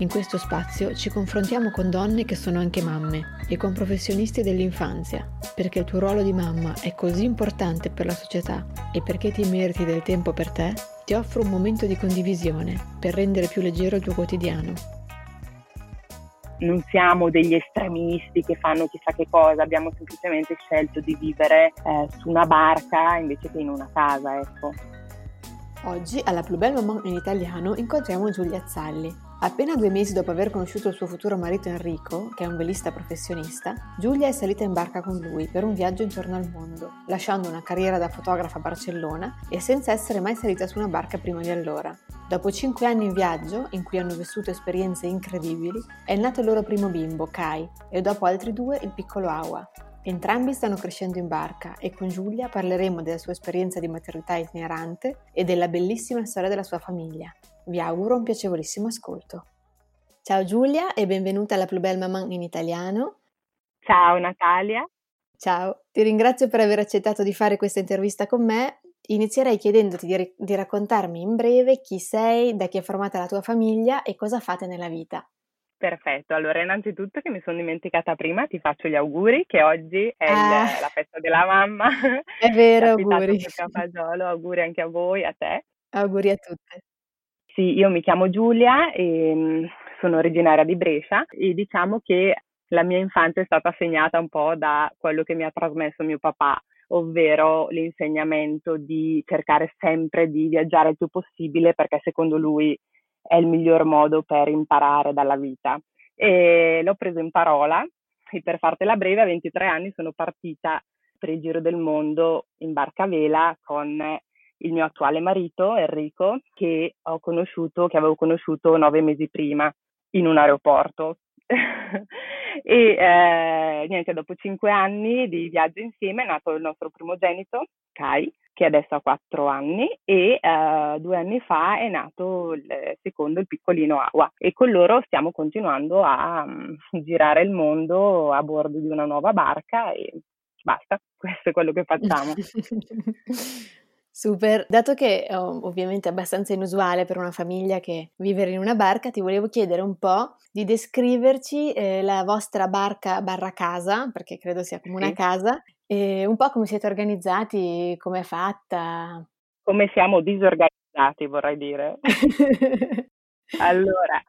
In questo spazio ci confrontiamo con donne che sono anche mamme e con professionisti dell'infanzia, perché il tuo ruolo di mamma è così importante per la società e perché ti meriti del tempo per te, ti offro un momento di condivisione per rendere più leggero il tuo quotidiano. Non siamo degli estremisti che fanno chissà che cosa, abbiamo semplicemente scelto di vivere eh, su una barca invece che in una casa, ecco. Oggi alla Plus Belle Maman in italiano incontriamo Giulia Zalli, Appena due mesi dopo aver conosciuto il suo futuro marito Enrico, che è un velista professionista, Giulia è salita in barca con lui per un viaggio intorno al mondo, lasciando una carriera da fotografa a Barcellona e senza essere mai salita su una barca prima di allora. Dopo cinque anni in viaggio, in cui hanno vissuto esperienze incredibili, è nato il loro primo bimbo, Kai, e dopo altri due il piccolo Awa. Entrambi stanno crescendo in barca e con Giulia parleremo della sua esperienza di maternità itinerante e della bellissima storia della sua famiglia. Vi auguro un piacevolissimo ascolto. Ciao Giulia e benvenuta alla Plus Belle Maman in italiano. Ciao Natalia. Ciao, ti ringrazio per aver accettato di fare questa intervista con me. Inizierei chiedendoti di, di raccontarmi in breve chi sei, da chi è formata la tua famiglia e cosa fate nella vita. Perfetto, allora innanzitutto che mi sono dimenticata prima, ti faccio gli auguri che oggi è ah, il, la festa della mamma. È vero, auguri. Fagiolo, auguri anche a voi, a te. Auguri a tutte. Sì, io mi chiamo Giulia e mm, sono originaria di Brescia e diciamo che la mia infanzia è stata segnata un po' da quello che mi ha trasmesso mio papà, ovvero l'insegnamento di cercare sempre di viaggiare il più possibile perché secondo lui è il miglior modo per imparare dalla vita. E l'ho preso in parola e per fartela breve a 23 anni sono partita per il giro del mondo in barca a vela con il mio attuale marito Enrico che ho conosciuto, che avevo conosciuto nove mesi prima in un aeroporto. e eh, niente, dopo cinque anni di viaggio insieme è nato il nostro primogenito, Kai, che adesso ha quattro anni, e eh, due anni fa è nato il secondo, il piccolino Awa. E con loro stiamo continuando a um, girare il mondo a bordo di una nuova barca e basta, questo è quello che facciamo. Super, dato che è ovviamente abbastanza inusuale per una famiglia che vivere in una barca, ti volevo chiedere un po' di descriverci eh, la vostra barca barra casa, perché credo sia come una casa, e un po' come siete organizzati, come è fatta. Come siamo disorganizzati, vorrei dire. allora,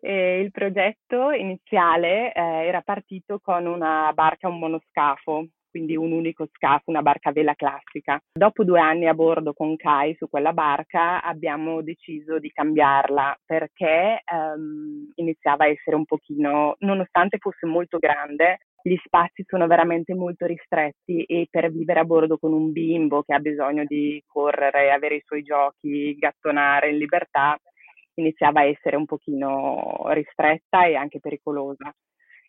eh, il progetto iniziale eh, era partito con una barca, un monoscafo, quindi un unico scafo, una barca a vela classica. Dopo due anni a bordo con Kai su quella barca abbiamo deciso di cambiarla perché um, iniziava a essere un pochino, nonostante fosse molto grande, gli spazi sono veramente molto ristretti e per vivere a bordo con un bimbo che ha bisogno di correre, avere i suoi giochi, gattonare in libertà, iniziava a essere un pochino ristretta e anche pericolosa.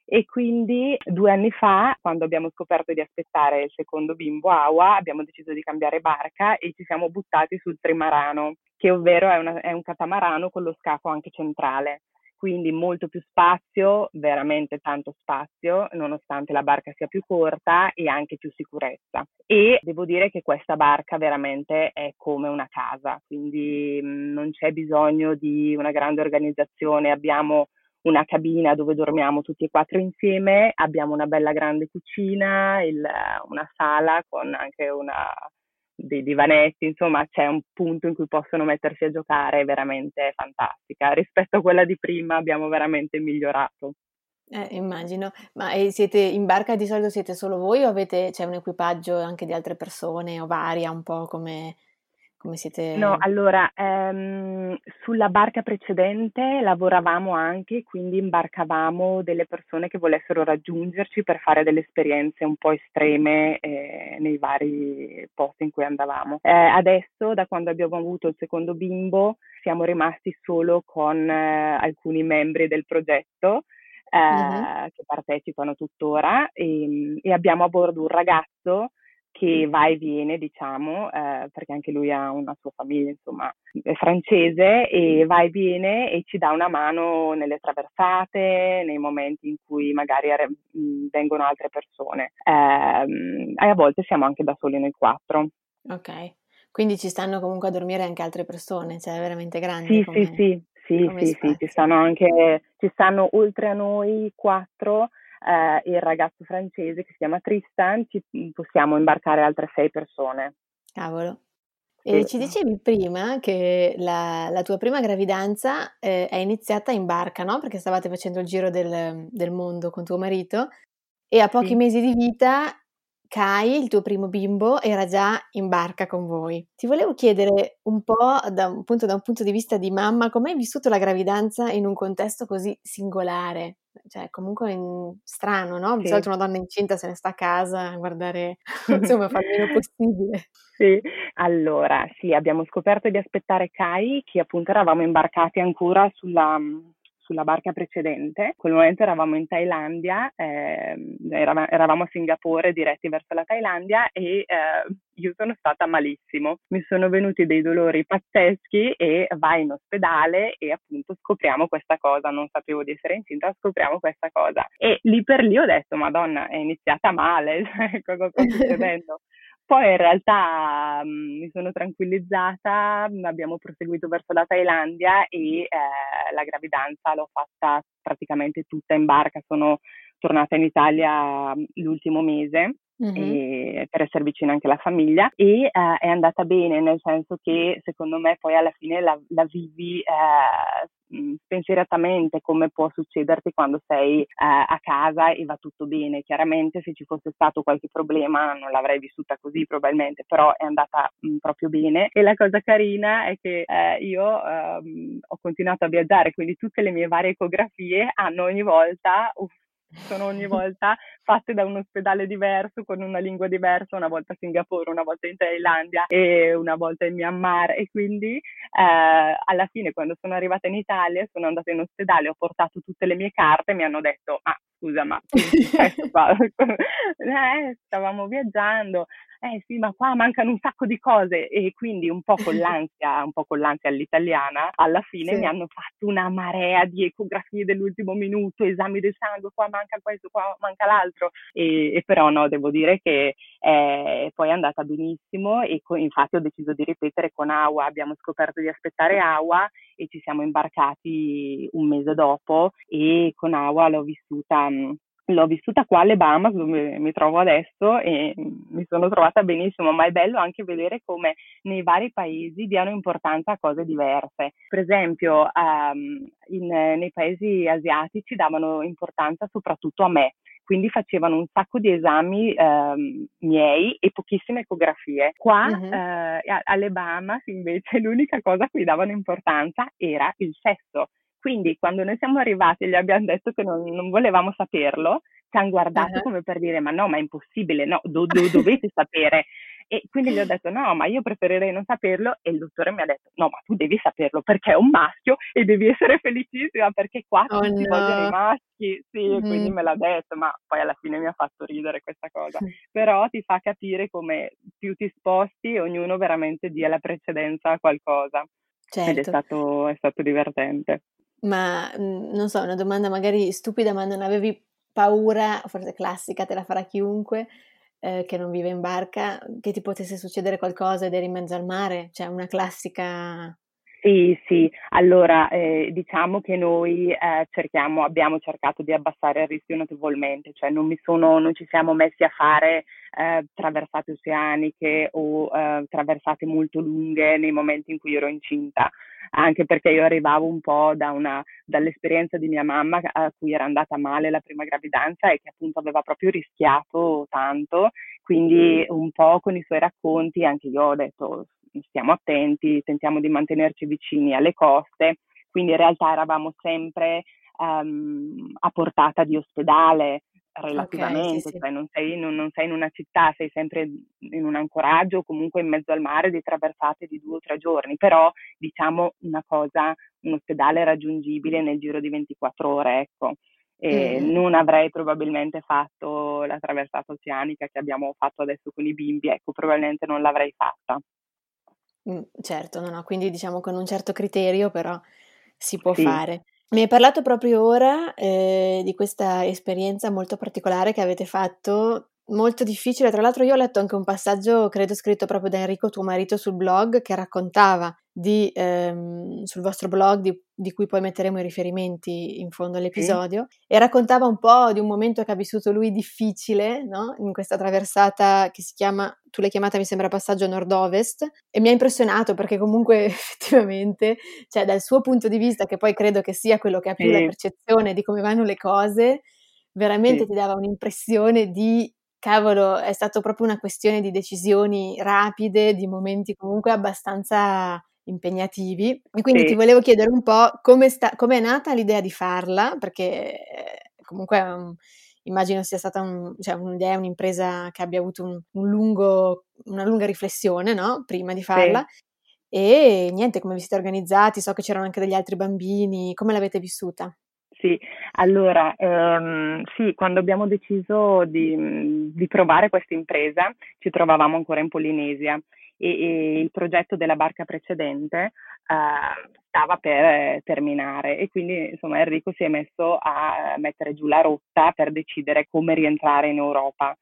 E quindi due anni fa, quando abbiamo scoperto di aspettare il secondo bimbo Awa, abbiamo deciso di cambiare barca e ci siamo buttati sul trimarano, che ovvero è, una, è un catamarano con lo scafo anche centrale quindi molto più spazio, veramente tanto spazio, nonostante la barca sia più corta e anche più sicurezza. E devo dire che questa barca veramente è come una casa, quindi mh, non c'è bisogno di una grande organizzazione, abbiamo una cabina dove dormiamo tutti e quattro insieme, abbiamo una bella grande cucina, il, una sala con anche una, dei divanetti, insomma c'è un punto in cui possono mettersi a giocare veramente fantastica. Rispetto a quella di prima abbiamo veramente migliorato. Eh, immagino, ma siete in barca di solito siete solo voi o avete, c'è un equipaggio anche di altre persone o varia un po' come come siete... No, allora, ehm, sulla barca precedente lavoravamo anche, quindi imbarcavamo delle persone che volessero raggiungerci per fare delle esperienze un po' estreme eh, nei vari posti in cui andavamo. Eh, adesso, da quando abbiamo avuto il secondo bimbo, siamo rimasti solo con eh, alcuni membri del progetto mm-hmm. che partecipano tuttora e, e abbiamo a bordo un ragazzo che va e viene, diciamo, eh, perché anche lui ha una sua famiglia, insomma, è francese e va e viene e ci dà una mano nelle traversate, nei momenti in cui magari are- vengono altre persone. Eh, e a volte siamo anche da soli noi quattro. Ok, quindi ci stanno comunque a dormire anche altre persone, cioè è veramente grande. Sì, come, sì, sì, sì, sì, sì, ci stanno anche, ci stanno oltre a noi quattro eh, il ragazzo francese che si chiama Tristan, ci possiamo imbarcare altre sei persone. Cavolo. E sì. ci dicevi prima che la, la tua prima gravidanza eh, è iniziata in barca, no? Perché stavate facendo il giro del, del mondo con tuo marito e a pochi sì. mesi di vita Kai, il tuo primo bimbo, era già in barca con voi. Ti volevo chiedere un po' da un punto, da un punto di vista di mamma, come hai vissuto la gravidanza in un contesto così singolare? Cioè, comunque in... strano, no? Di sì. solito una donna incinta se ne sta a casa a guardare, insomma, fa il meno possibile. Sì, allora, sì, abbiamo scoperto di aspettare Kai, che appunto eravamo imbarcati ancora sulla, sulla barca precedente. In quel momento eravamo in Thailandia, eh, eravamo a Singapore diretti verso la Thailandia e eh, io sono stata malissimo. Mi sono venuti dei dolori pazzeschi e vai in ospedale e appunto scopriamo questa cosa. Non sapevo di essere incinta, scopriamo questa cosa. E lì per lì ho detto, Madonna, è iniziata male, cioè, cosa sta succedendo? Poi in realtà mh, mm, mi sono tranquillizzata, abbiamo proseguito verso la Thailandia e eh, la gravidanza l'ho fatta praticamente tutta in barca, sono tornata in Italia mm, l'ultimo mese mm-hmm. per essere vicina anche alla famiglia e eh, è andata bene nel senso che secondo me poi alla fine la, la vivi eh, spensieratamente come può succederti quando sei eh, a casa e va tutto bene. Chiaramente se ci fosse stato qualche problema non l'avrei vissuta così probabilmente, però è andata mh, proprio bene e la cosa carina è che eh, io ehm, ho continuato a viaggiare, quindi tutte le mie varie ecografie hanno ogni volta uff, sono ogni volta fatte da un ospedale diverso, con una lingua diversa, una volta a Singapore, una volta in Thailandia e una volta in Myanmar. E quindi eh, alla fine quando sono arrivata in Italia sono andata in ospedale, ho portato tutte le mie carte e mi hanno detto ah scusa ma eh, stavamo viaggiando eh sì, ma qua mancano un sacco di cose e quindi un po' con l'ansia, un po' con l'ansia all'italiana, alla fine sì. mi hanno fatto una marea di ecografie dell'ultimo minuto, esami del sangue, qua manca questo, qua manca l'altro e, e però no, devo dire che eh, poi è andata benissimo e co- infatti ho deciso di ripetere con Awa, abbiamo scoperto di aspettare Awa e ci siamo imbarcati un mese dopo e con Awa l'ho vissuta L'ho vissuta qua alle Bahamas dove mi trovo adesso e mi sono trovata benissimo, ma è bello anche vedere come nei vari paesi diano importanza a cose diverse. Per esempio, um, in, nei paesi asiatici davano importanza soprattutto a me, quindi facevano un sacco di esami ehm, miei e pochissime ecografie. Qua uh-huh. eh, alle Bahamas invece l'unica cosa a cui davano importanza era il sesso quindi quando noi siamo arrivati e gli abbiamo detto che non, non volevamo saperlo, ci hanno guardato uh-huh. come per dire ma no, ma è impossibile, no, do, do, dovete sapere. E quindi gli ho detto no, ma io preferirei non saperlo e il dottore mi ha detto no, ma tu devi saperlo perché è un maschio e devi essere felicissima perché qua oh, tutti no. vogliono i maschi. Sì, mm. quindi me l'ha detto, ma poi alla fine mi ha fatto ridere questa cosa. Però ti fa capire come più ti sposti, ognuno veramente dia la precedenza a qualcosa. Certo. Ed è certo. stato, è stato divertente. Ma mhmm, non so, una domanda magari stupida, ma non avevi paura, forse classica, te la farà chiunque, eh, che non vive in barca, che ti potesse succedere qualcosa ed eri in mezzo al mare? Cioè una classica... Sì, sì, allora eh, diciamo che noi eh, cerchiamo, abbiamo cercato di abbassare il rischio notevolmente, cioè non, mi sono, non ci siamo messi a fare eh, traversate oceaniche o eh, traversate molto lunghe nei momenti in cui ero incinta anche perché io arrivavo un po' da una, dall'esperienza di mia mamma a cui era andata male la prima gravidanza e che appunto aveva proprio rischiato tanto, quindi un po' con i suoi racconti anche io ho detto stiamo attenti, tentiamo di mantenerci vicini alle coste, quindi in realtà eravamo sempre um, a portata di ospedale, relativamente, okay, sì, sì. cioè non sei, non, non sei, in una città, sei sempre in un ancoraggio o comunque in mezzo al mare di traversate di due o tre giorni, però diciamo una cosa, un ospedale raggiungibile nel giro di 24 ore, ecco. e mm. non avrei probabilmente fatto la traversata oceanica che abbiamo fatto adesso con i bimbi, ecco, probabilmente non l'avrei fatta. Mm, certo, no, no, quindi diciamo con un certo criterio però si può sì. fare. Mi hai parlato proprio ora eh, di questa esperienza molto particolare che avete fatto molto difficile. Tra l'altro io ho letto anche un passaggio, credo scritto proprio da Enrico, tuo marito, sul blog, che raccontava di, ehm, sul vostro blog, di, di, cui poi metteremo i riferimenti in fondo all'episodio, sì. e raccontava un po' di un momento che ha vissuto lui difficile, no? In questa traversata che si chiama, tu l'hai chiamata mi sembra passaggio nord-ovest, e mi ha impressionato perché comunque effettivamente, cioè dal suo punto di vista, che poi credo che sia quello che ha più sì. la percezione di come vanno le cose, veramente sì. ti dava un'impressione di cavolo, è stato proprio una questione di decisioni rapide, di momenti comunque abbastanza impegnativi. E quindi sì. ti volevo chiedere un po' come è nata l'idea di farla, perché comunque um, immagino sia stata un, cioè, un'idea, un'impresa che abbia avuto un, un lungo, una lunga riflessione no? prima di farla. Sì. E niente, come vi siete organizzati? So che c'erano anche degli altri bambini, come l'avete vissuta? Sì, allora, ehm, sì, quando abbiamo deciso di, di provare questa impresa ci trovavamo ancora in Polinesia e, e il progetto della barca precedente eh, stava per terminare e quindi insomma Enrico si è messo a mettere giù la rotta per decidere come rientrare in Europa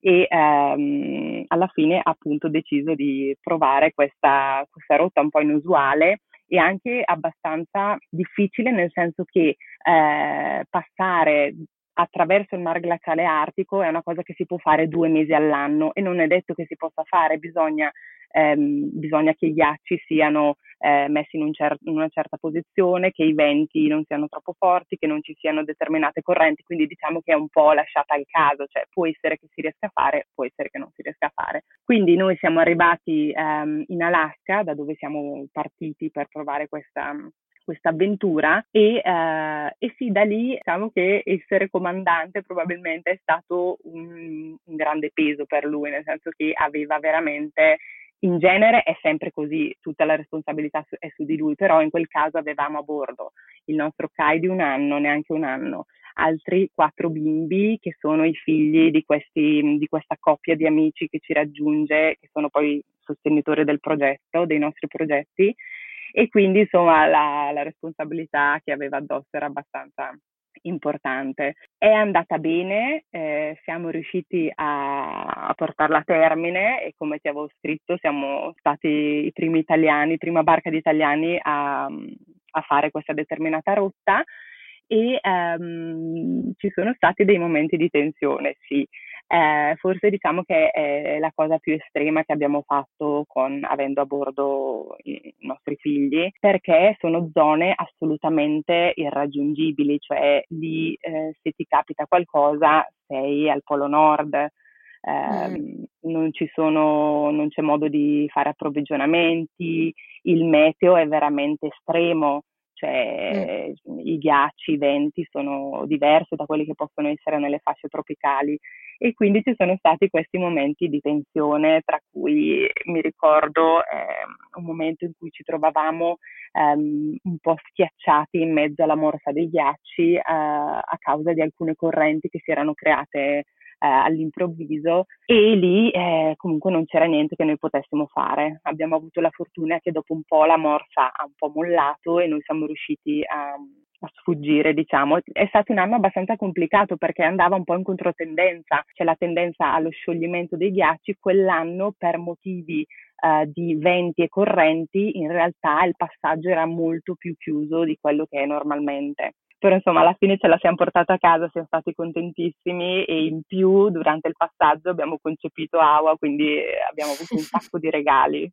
e ehm, alla fine ha appunto deciso di provare questa, questa rotta un po' inusuale e anche abbastanza difficile nel senso che eh, passare attraverso il mar glaciale artico è una cosa che si può fare due mesi all'anno e non è detto che si possa fare, bisogna ehm, bisogna che i ghiacci siano eh, messi in, un cer- in, una certa posizione, che i venti non siano troppo forti, che non ci siano determinate correnti, quindi diciamo che è un po' lasciata al caso, cioè può essere che si riesca a fare, può essere che non si riesca a fare. Quindi noi siamo arrivati ehm, in Alaska, da dove siamo partiti per provare questa, questa avventura e, eh, e, sì, da lì diciamo che essere comandante probabilmente è stato un, un, grande peso per lui, nel senso che aveva veramente in genere è sempre così, tutta la responsabilità è su di lui, però in quel caso avevamo a bordo il nostro Kai di un anno, neanche un anno, altri quattro bimbi che sono i figli di, questi, di questa coppia di amici che ci raggiunge, che sono poi sostenitori del progetto, dei nostri progetti, e quindi insomma la, la responsabilità che aveva addosso era abbastanza importante. È andata bene, eh, siamo riusciti a, a, portarla a termine e come ti avevo scritto siamo stati i primi italiani, prima barca di italiani a, a fare questa determinata rotta e um, ci sono stati dei momenti di tensione, sì. Eh, forse diciamo che è la cosa più estrema che abbiamo fatto con, avendo a bordo i nostri figli, perché sono zone assolutamente irraggiungibili, cioè lì eh, se ti capita qualcosa sei al Polo Nord, eh, mm. non, ci sono, non c'è modo di fare approvvigionamenti, il meteo è veramente estremo, cioè mm. i ghiacci, i venti sono diversi da quelli che possono essere nelle fasce tropicali e quindi ci sono stati questi momenti di tensione tra cui mi ricordo eh, un momento in cui ci trovavamo ehm, un po' schiacciati in mezzo alla morsa dei ghiacci eh, a causa di alcune correnti che si erano create eh, all'improvviso e lì eh, comunque non c'era niente che noi potessimo fare. Abbiamo avuto la fortuna che dopo un po' la morsa ha un po' mollato e noi siamo riusciti a, a sfuggire, diciamo. È stato un anno abbastanza complicato perché andava un po' in controtendenza, c'è la tendenza allo scioglimento dei ghiacci, quell'anno per motivi uh, di venti e correnti in realtà il passaggio era molto più chiuso di quello che è normalmente però insomma alla fine ce la siamo portata a casa, siamo stati contentissimi e in più durante il passaggio abbiamo concepito Awa, quindi abbiamo avuto un sacco di regali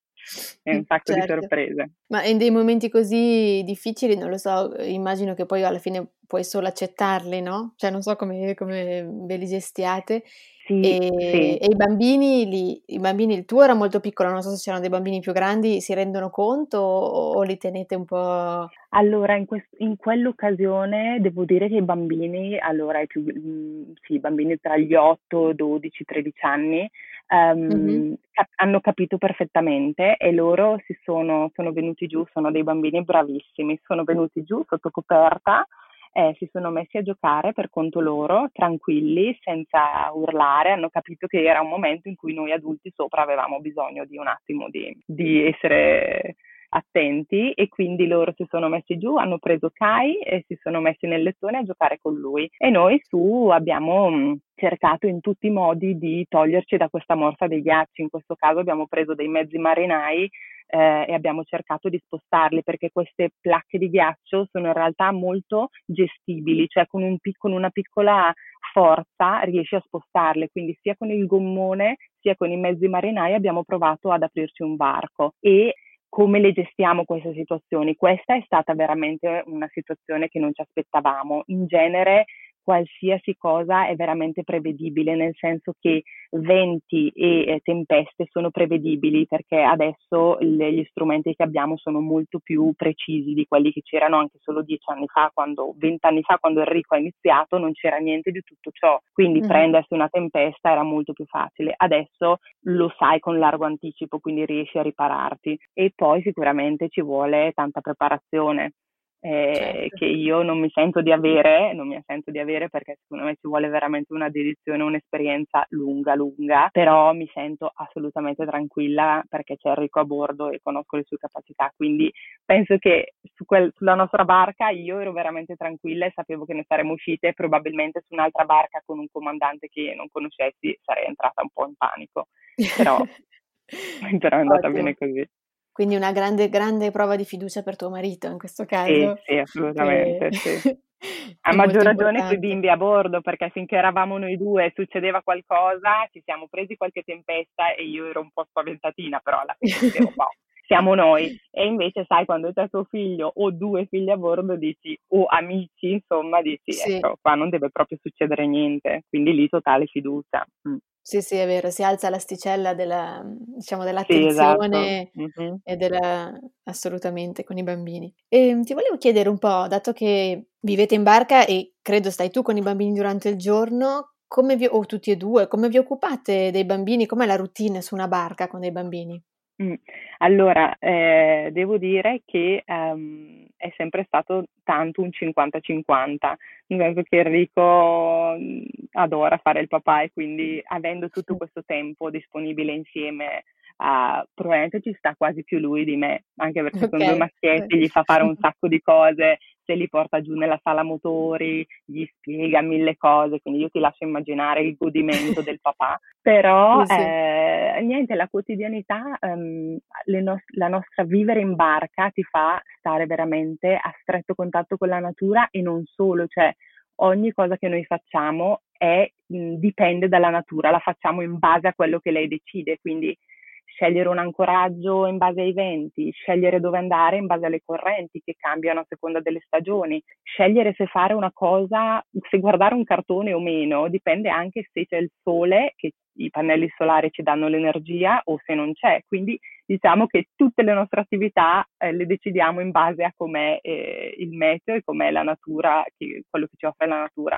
e un sacco certo. di sorprese. Ma in dei momenti così difficili, non lo so, immagino che poi alla fine puoi solo accettarli, no? Cioè non so come, come ve li gestiate. Sì, e, sì. e, i bambini, li, i bambini, il tuo era molto piccolo, non so se c'erano dei bambini più grandi, si rendono conto o, o li tenete un po'? Allora, in, quest- in, quell'occasione devo dire che i bambini, allora, i, più, mh, sì, i bambini tra gli 8, 12, 13 anni, um, mm-hmm. cap- hanno capito perfettamente e loro si sono, sono venuti giù, sono dei bambini bravissimi, sono venuti giù sotto coperta eh, si sono messi a giocare per conto loro, tranquilli, senza urlare, hanno capito che era un momento in cui noi adulti sopra avevamo bisogno di un attimo di, di essere attenti e quindi loro si sono messi giù, hanno preso Kai e si sono messi nel lettone a giocare con lui. E noi su abbiamo mm, cercato in tutti i modi di toglierci da questa morsa dei ghiacci, in questo caso abbiamo preso dei mezzi marinai eh, e abbiamo cercato di spostarli perché queste placche di ghiaccio sono in realtà molto gestibili, cioè con, un, con una piccola forza riesci a spostarle, quindi sia con il gommone sia con i mezzi marinai abbiamo provato ad aprirci un varco. E come le gestiamo queste situazioni? Questa è stata veramente una situazione che non ci aspettavamo. In genere qualsiasi cosa è veramente prevedibile, nel senso che venti e eh, tempeste sono prevedibili perché adesso le, gli strumenti che abbiamo sono molto più precisi di quelli che c'erano anche solo dieci anni fa, quando vent'anni fa, quando Enrico ha iniziato, non c'era niente di tutto ciò. Quindi mm. prendersi una tempesta era molto più facile. Adesso lo sai con largo anticipo, quindi riesci a ripararti. E poi sicuramente ci vuole tanta preparazione eh, certo. che io non mi sento di avere, non mi sento di avere perché secondo me ci vuole veramente una dedizione, un'esperienza lunga, lunga, però mi sento assolutamente tranquilla perché c'è Enrico a bordo e conosco le sue capacità, quindi penso che su quel, sulla nostra barca io ero veramente tranquilla e sapevo che ne saremmo uscite, probabilmente su un'altra barca con un comandante che non conoscessi sarei entrata un po' in panico, però, però è andata Ottimo. bene così. Quindi una grande, grande prova di fiducia per tuo marito in questo caso. Sì, sì assolutamente. Che... Sì. A maggior ragione con i bimbi a bordo, perché finché eravamo noi due e succedeva qualcosa, ci siamo presi qualche tempesta e io ero un po' spaventatina, però alla fine dicevo, boh, siamo noi. E invece, sai, quando c'è tuo figlio o due figli a bordo, dici, o amici, insomma, dici, sì. ecco, qua non deve proprio succedere niente. Quindi lì totale fiducia. Mm. Sì, sì, è vero, si alza l'asticella della, diciamo, dell'attenzione sì, esatto. mm-hmm. e della, assolutamente con i bambini. E ehm, ti volevo chiedere un po', dato che vivete in barca e credo stai tu con i bambini durante il giorno, come vi, o tutti e due, come vi occupate dei bambini? Com'è la routine su una barca con dei bambini? Mm. Allora, eh, devo dire che ehm, è sempre stato tanto un 50-50, nel senso che Enrico mm, adora fare il papà e quindi avendo tutto questo tempo disponibile insieme uh, probabilmente ci sta quasi più lui di me, anche perché okay. con due maschietti gli fa fare un sacco di cose, se li porta giù nella sala motori, gli spiega mille cose, quindi io ti lascio immaginare il godimento del papà, però sì, sì. Eh, niente, la quotidianità, um, no- la nostra vivere in barca ti fa stare veramente a stretto contatto con la natura e non solo, cioè ogni cosa che noi facciamo è, dipende dalla natura, la facciamo in base a quello che lei decide, quindi scegliere un ancoraggio in base ai venti, scegliere dove andare in base alle correnti che cambiano a seconda delle stagioni, scegliere se fare una cosa, se guardare un cartone o meno, dipende anche se c'è il sole, che i pannelli solari ci danno l'energia o se non c'è. Quindi diciamo che tutte le nostre attività eh, le decidiamo in base a com'è eh, il meteo e com'è la natura, che, quello che ci offre la natura.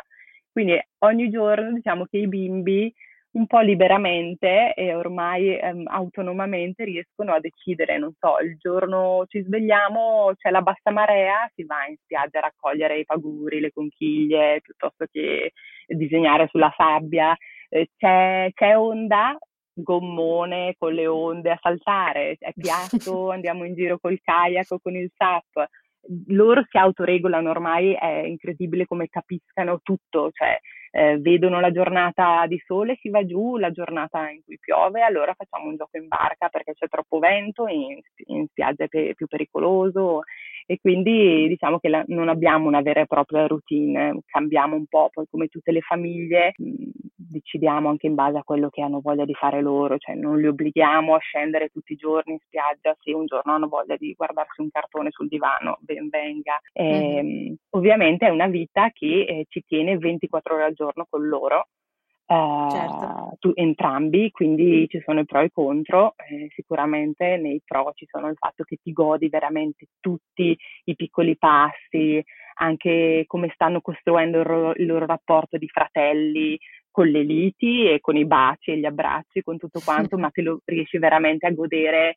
Quindi ogni giorno diciamo che i bimbi un po' liberamente e ormai ehm, autonomamente riescono a decidere, non so, il giorno ci svegliamo, c'è la bassa marea, si va in spiaggia a raccogliere i paguri, le conchiglie, piuttosto che disegnare sulla sabbia, eh, c'è, c'è onda, gommone con le onde a saltare, è piatto, andiamo in giro col kayak o con il SAP. Loro si autoregolano ormai, è incredibile come capiscano tutto, cioè eh, vedono la giornata di sole, si va giù, la giornata in cui piove, allora facciamo un gioco in barca perché c'è troppo vento, in, in spiaggia è pe- più pericoloso e quindi diciamo che la, non abbiamo una vera e propria routine, cambiamo un po', poi come tutte le famiglie mh, mm, decidiamo anche in base a quello che hanno voglia di fare loro, cioè non li obblighiamo a scendere tutti i giorni in spiaggia se un giorno hanno voglia di guardarsi un cartone sul divano, ben venga. E, mm-hmm. Ovviamente è una vita che eh, ci tiene 24 ore al giorno con loro certo. tu, entrambi, quindi ci sono i pro e i contro. Eh, sicuramente nei pro ci sono il fatto che ti godi veramente tutti i piccoli passi, anche come stanno costruendo il, ro- il loro rapporto di fratelli con le liti e con i baci e gli abbracci, con tutto quanto, ma te lo riesci veramente a godere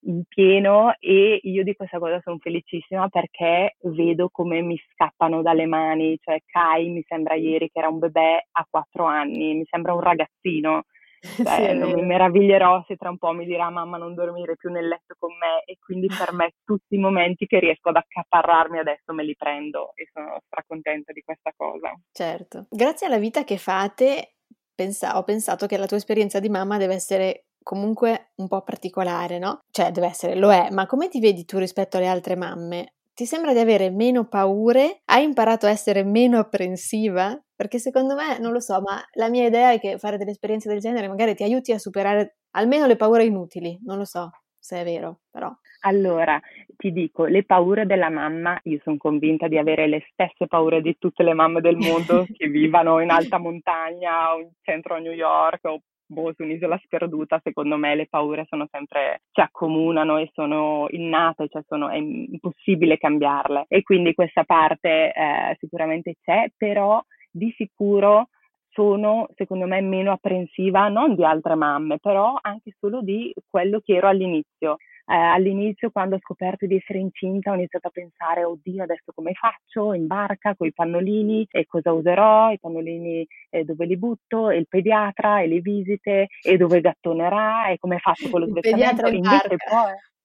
in pieno e io di questa cosa sono felicissima perché vedo come mi scappano dalle mani, cioè Kai mi sembra ieri che era un bebè a quattro anni, mi sembra un ragazzino, cioè, non mi meraviglierò se tra un po' mi dirà mamma non dormire più nel letto con me. E quindi per me tutti i momenti che riesco ad accaparrarmi adesso me li prendo e sono stracontenta di questa cosa. Certo, grazie alla vita che fate pensa- ho pensato che la tua esperienza di mamma deve essere comunque un po' particolare, no? Cioè, deve essere, lo è, ma come ti vedi tu rispetto alle altre mamme? Ti sembra di avere meno paure? Hai imparato a essere meno apprensiva? Perché secondo me, non lo so, ma la mia idea è che fare delle esperienze del genere magari ti aiuti a superare almeno le paure inutili, non lo so se è vero, però. Allora, ti dico, le paure della mamma, io sono convinta di avere le stesse paure di tutte le mamme del mondo che vivano in alta montagna o in centro a New York o boh, su un'isola sperduta, secondo me le paure sono sempre, ci accomunano e sono innate, cioè sono, è impossibile cambiarle. E quindi questa parte eh, sicuramente c'è, però di sicuro sono, secondo me, meno apprensiva, non di altre mamme, però anche solo di quello che ero all'inizio eh, all'inizio quando ho scoperto di essere incinta ho iniziato a pensare, oddio adesso come faccio? In barca con i pannolini e cosa userò, i pannolini eh, dove li butto, e il pediatra? E le visite? E dove gattonerà? E come faccio con lo svezzamento. Invece poi Mm,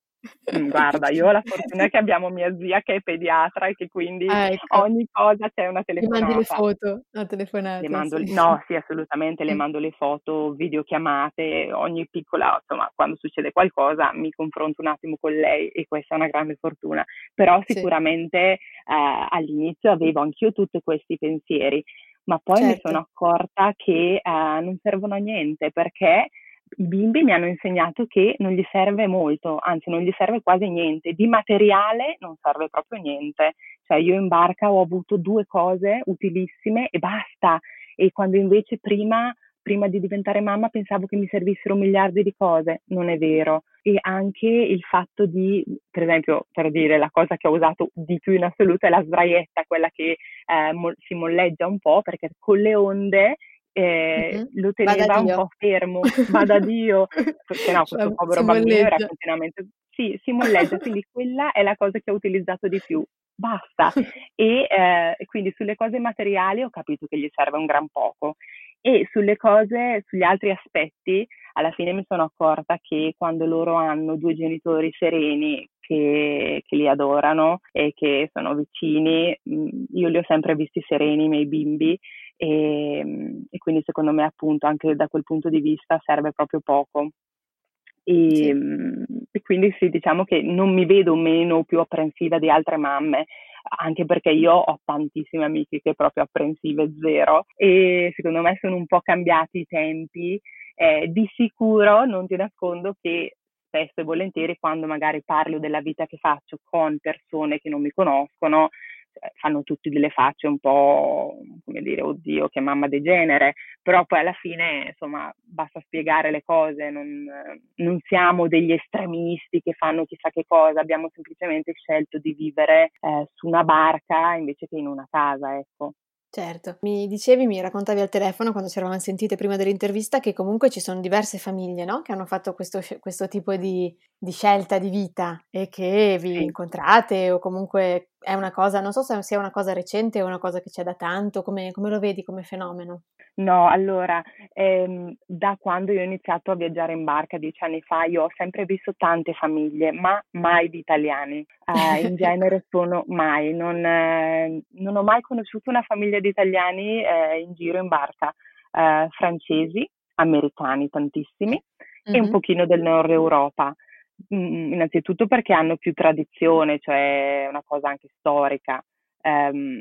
guarda, io ho la fortuna che abbiamo mia zia che è pediatra e che quindi ah, ecco. ogni cosa c'è una telefonata. Mi mandi le foto, no, telefonate. Le mando, sì. No, sì, assolutamente, le mm. mando le foto, videochiamate, ogni piccola, insomma, quando succede qualcosa mi confronto un attimo con lei e questa è una grande fortuna. Però sicuramente sì. eh, all'inizio avevo anch'io tutti questi pensieri, ma poi certo. mi sono accorta che eh, non servono a niente perché i bimbi mi hanno insegnato che non gli serve molto, anzi non gli serve quasi niente, di materiale non serve proprio niente, cioè io in barca ho avuto due cose utilissime e basta, e quando invece prima, prima di diventare mamma pensavo che mi servissero miliardi di cose, non è vero, e anche il fatto di, per esempio, per dire la cosa che ho usato di più in assoluto è la sdraietta, quella che eh, mo- si molleggia un po' perché con le onde eh, mm-hmm. lo teneva un po' fermo, vada Dio, perché no, questo cioè, povero bambino era continuamente, sì, si molleggia, quindi quella è la cosa che ho utilizzato di più, basta. E eh, quindi sulle cose materiali ho capito che gli serve un gran poco. E sulle cose, sugli altri aspetti, alla fine mi sono accorta che quando loro hanno due genitori sereni che, che li adorano e che sono vicini, io li ho sempre visti sereni, i miei bimbi, e, e, quindi secondo me appunto anche da quel punto di vista serve proprio poco. E, sì. e, quindi sì, diciamo che non mi vedo meno o più apprensiva di altre mamme, anche perché io ho tantissime amiche che proprio apprensive zero e secondo me sono un po' cambiati i tempi. Eh, di sicuro non ti nascondo che spesso e volentieri quando magari parlo della vita che faccio con persone che non mi conoscono, fanno tutti delle facce un po' come dire, oddio, che mamma degenere, però poi alla fine, insomma, basta spiegare le cose, non, non siamo degli estremisti che fanno chissà che cosa, abbiamo semplicemente scelto di vivere eh, su una barca invece che in una casa, ecco. Certo, mi dicevi, mi raccontavi al telefono quando ci eravamo sentite prima dell'intervista che comunque ci sono diverse famiglie no? che hanno fatto questo, questo tipo di, di, scelta di vita e che vi incontrate o comunque è una cosa, non so se sia una cosa recente o una cosa che c'è da tanto, come, come lo vedi come fenomeno? No, allora, ehm, da quando io ho iniziato a viaggiare in barca dieci anni fa, io ho sempre visto tante famiglie, ma mai di italiani. Eh, in genere sono mai, non, eh, non, ho mai conosciuto una famiglia di italiani eh, in giro in barca. Eh, francesi, americani tantissimi mm-hmm. e un pochino del nord Europa. Mm, innanzitutto perché hanno più tradizione, cioè una cosa anche storica. Um,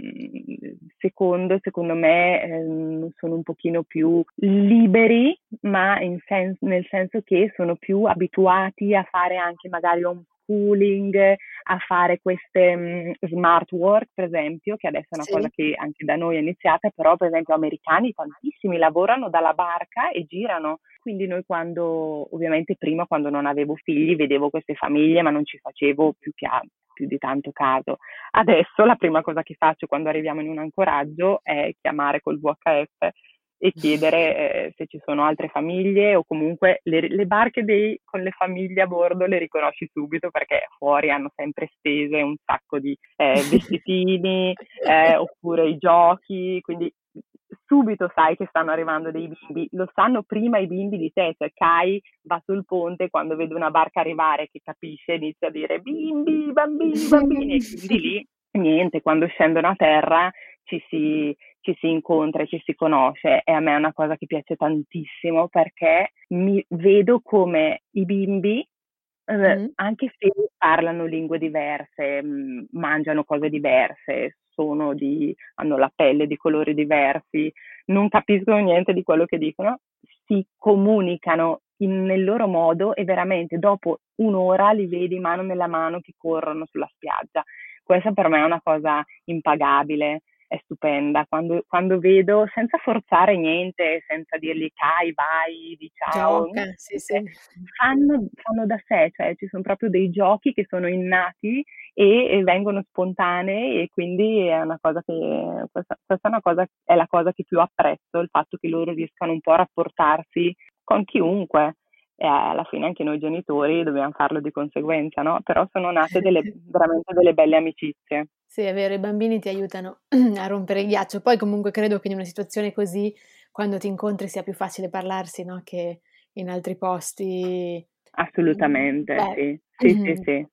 secondo, secondo me um, sono un pochino più liberi, ma sen- nel senso che sono più abituati a fare anche magari un schooling, a fare queste um, smart work, per esempio, che adesso è una sì. cosa che anche da noi è iniziata, però per esempio americani tantissimi lavorano dalla barca e girano. Quindi noi quando, ovviamente prima quando non avevo figli, vedevo queste famiglie, ma non ci facevo più, chiaro più di tanto caso. Adesso la prima cosa che faccio quando arriviamo in un ancoraggio è chiamare col VHF e chiedere eh, se ci sono altre famiglie o comunque le, le barche dei, con le famiglie a bordo le riconosci subito perché fuori hanno sempre stese un sacco di eh, vestitini eh, oppure i giochi, quindi subito sai che stanno arrivando dei bimbi, lo sanno prima i bimbi di te, cioè Kai va sul ponte quando vede una barca arrivare che capisce inizia a dire bimbi, bambini, bambini. E quindi lì niente, quando scendono a terra ci si, ci si incontra e ci si conosce e a me è una cosa che piace tantissimo perché mi vedo come i bimbi mm. anche se parlano lingue diverse, mangiano cose diverse, di, hanno la pelle di colori diversi, non capiscono niente di quello che dicono, si comunicano in, nel loro modo e veramente dopo un'ora li vedi mano nella mano che corrono sulla spiaggia. Questa per me è una cosa impagabile è stupenda. Quando, quando, vedo, senza forzare niente, senza dirgli Kai, vai, di ciao, Gioca, sì, sì. Fanno, fanno, da sé, cioè ci sono proprio dei giochi che sono innati e, e, vengono spontanei e quindi è una cosa che, questa, questa è, una cosa, è la cosa che più apprezzo, il fatto che loro riescano un po' a rapportarsi con chiunque e alla fine anche noi genitori dobbiamo farlo di conseguenza, no? Però sono nate delle, veramente delle belle amicizie. Sì, è vero, i bambini ti aiutano a rompere il ghiaccio. Poi comunque credo che in una situazione così, quando ti incontri, sia più facile parlarsi, no? Che in altri posti. Assolutamente, Beh. sì. Sì, mm-hmm. sì, sì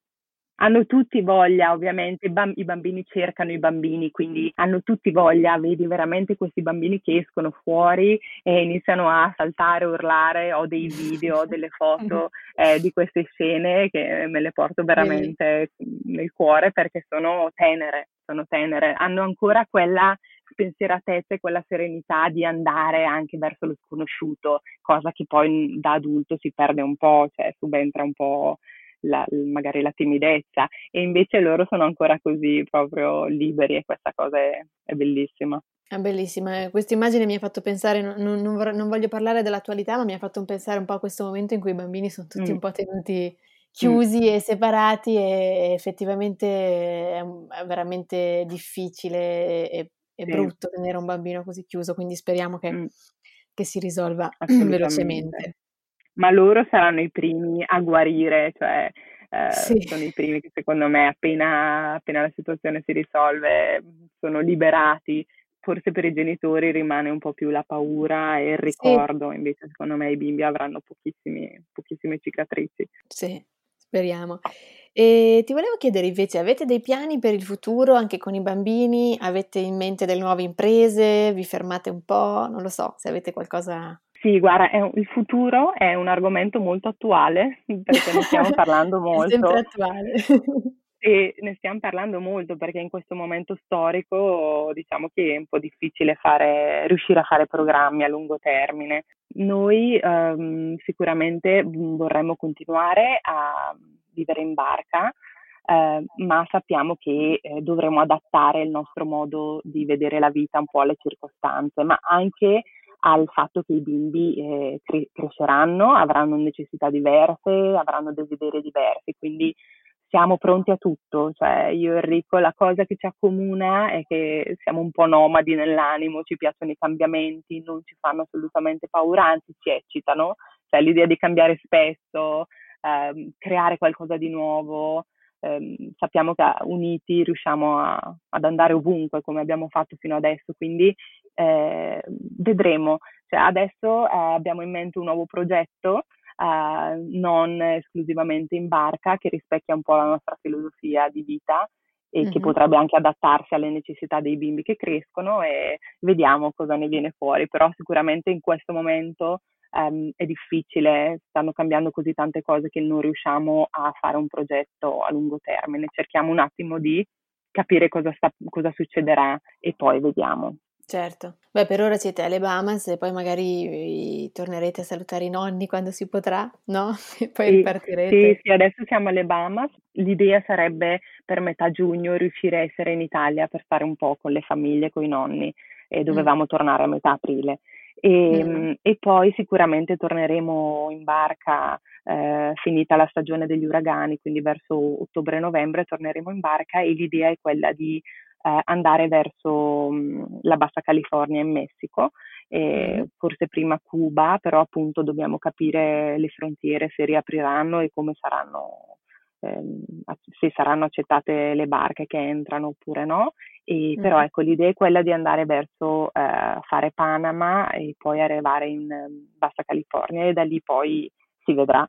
hanno tutti voglia, ovviamente, i bambini cercano i bambini, quindi hanno tutti voglia, vedi veramente questi bambini che escono fuori e iniziano a saltare, urlare, ho dei video, delle foto eh, di queste scene che me le porto veramente nel cuore perché sono tenere, sono tenere, hanno ancora quella spensieratezza e quella serenità di andare anche verso lo sconosciuto, cosa che poi da adulto si perde un po', cioè subentra un po' la, magari la timidezza e invece loro sono ancora così proprio liberi e questa cosa è, è bellissima. È bellissima, eh, questa immagine mi ha fatto pensare, non, non, non, voglio parlare dell'attualità, ma mi ha fatto pensare un po' a questo momento in cui i bambini sono tutti mm. un po' tenuti chiusi mm. e separati e effettivamente è, è veramente difficile e, e sì. brutto tenere un bambino così chiuso, quindi speriamo che, mm. che si risolva velocemente ma loro saranno i primi a guarire, cioè eh, sì. sono i primi che secondo me appena, appena la situazione si risolve sono liberati. Forse per i genitori rimane un po' più la paura e il ricordo, sì. invece secondo me i bimbi avranno pochissime cicatrici. Sì, speriamo. E ti volevo chiedere invece, avete dei piani per il futuro anche con i bambini? Avete in mente delle nuove imprese? Vi fermate un po'? Non lo so, se avete qualcosa sì, guarda, un, il futuro è un argomento molto attuale perché ne stiamo parlando molto. sempre attuale. E ne stiamo parlando molto perché in questo momento storico diciamo che è un po' difficile fare, riuscire a fare programmi a lungo termine. Noi um, sicuramente vorremmo continuare a vivere in barca, eh, ma sappiamo che eh, dovremo adattare il nostro modo di vedere la vita un po' alle circostanze, ma anche al fatto che i bimbi eh, cre- cresceranno, avranno necessità diverse, avranno desideri diversi, quindi siamo pronti a tutto, cioè io e Enrico la cosa che ci accomuna è che siamo un po' nomadi nell'animo, ci piacciono i cambiamenti, non ci fanno assolutamente paura, anzi ci eccitano, cioè l'idea di cambiare spesso, ehm, creare qualcosa di nuovo, ehm, sappiamo che uniti riusciamo a, ad andare ovunque come abbiamo fatto fino adesso, quindi eh, vedremo. Cioè, adesso eh, abbiamo in mente un nuovo progetto, eh, non esclusivamente in barca, che rispecchia un po' la nostra filosofia di vita e mm-hmm. che potrebbe anche adattarsi alle necessità dei bimbi che crescono e vediamo cosa ne viene fuori, però sicuramente in questo momento um, è difficile, stanno cambiando così tante cose che non riusciamo a fare un progetto a lungo termine, cerchiamo un attimo di capire cosa, sta, cosa succederà e poi vediamo. Certo. Beh, per ora siete alle Bahamas e poi magari tornerete a salutare i nonni quando si potrà, no? E poi sì, ripartirete. Sì, sì, adesso siamo alle Bahamas. L'idea sarebbe per metà giugno riuscire a essere in Italia per stare un po' con le famiglie, con i nonni e dovevamo mm. tornare a metà aprile. E, mm. e, poi sicuramente torneremo in barca eh, finita la stagione degli uragani, quindi verso ottobre-novembre torneremo in barca e l'idea è quella di eh, andare verso mh, la Bassa California in Messico e forse prima Cuba, però appunto dobbiamo capire le frontiere se riapriranno e come saranno, ehm, se saranno accettate le barche che entrano oppure no. E, mm. Però ecco, l'idea è quella di andare verso eh, fare Panama e poi arrivare in um, Bassa California e da lì poi si vedrà.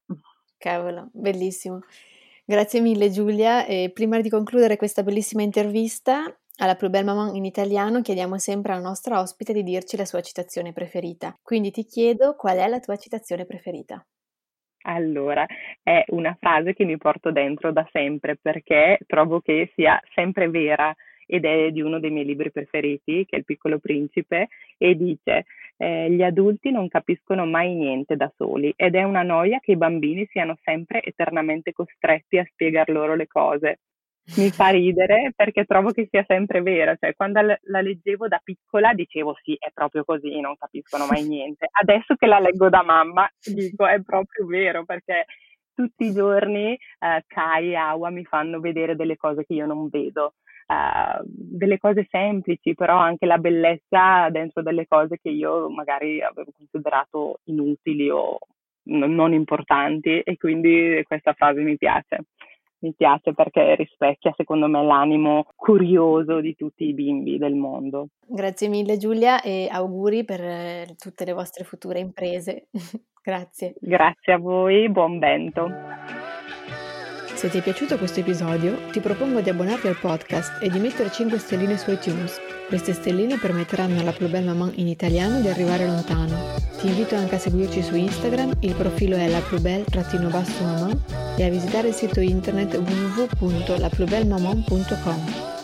Cavolo, bellissimo. Grazie mille Giulia e prima di concludere questa bellissima intervista alla Plus Belle Maman in italiano chiediamo sempre alla nostra ospite di dirci la sua citazione preferita. Quindi ti chiedo qual è la tua citazione preferita. Allora, è una frase che mi porto dentro da sempre perché trovo che sia sempre vera ed è di uno dei miei libri preferiti, che è Il piccolo principe, e dice eh, gli adulti non capiscono mai niente da soli ed è una noia che i bambini siano sempre eternamente costretti a spiegar loro le cose mi fa ridere perché trovo che sia sempre vero, cioè quando la leggevo da piccola dicevo sì, è proprio così, non capiscono mai niente. Adesso che la leggo da mamma dico è proprio vero perché tutti i giorni eh, Kai e Awa mi fanno vedere delle cose che io non vedo. Uh, delle cose semplici, però anche la bellezza dentro delle cose che io magari avevo considerato inutili o n- non importanti e quindi questa frase mi piace mi piace perché rispecchia secondo me l'animo curioso di tutti i bimbi del mondo. Grazie mille Giulia e auguri per eh, tutte le vostre future imprese. Grazie. Grazie a voi, buon vento. Se ti è piaciuto questo episodio, ti propongo di abbonarti al podcast e di mettere 5 stelline su iTunes. Queste stelline permetteranno alla Plus Maman in italiano di arrivare lontano. Ti invito anche a seguirci su Instagram, il profilo è la maman e a visitare il sito internet www.laplusbellemaman.com.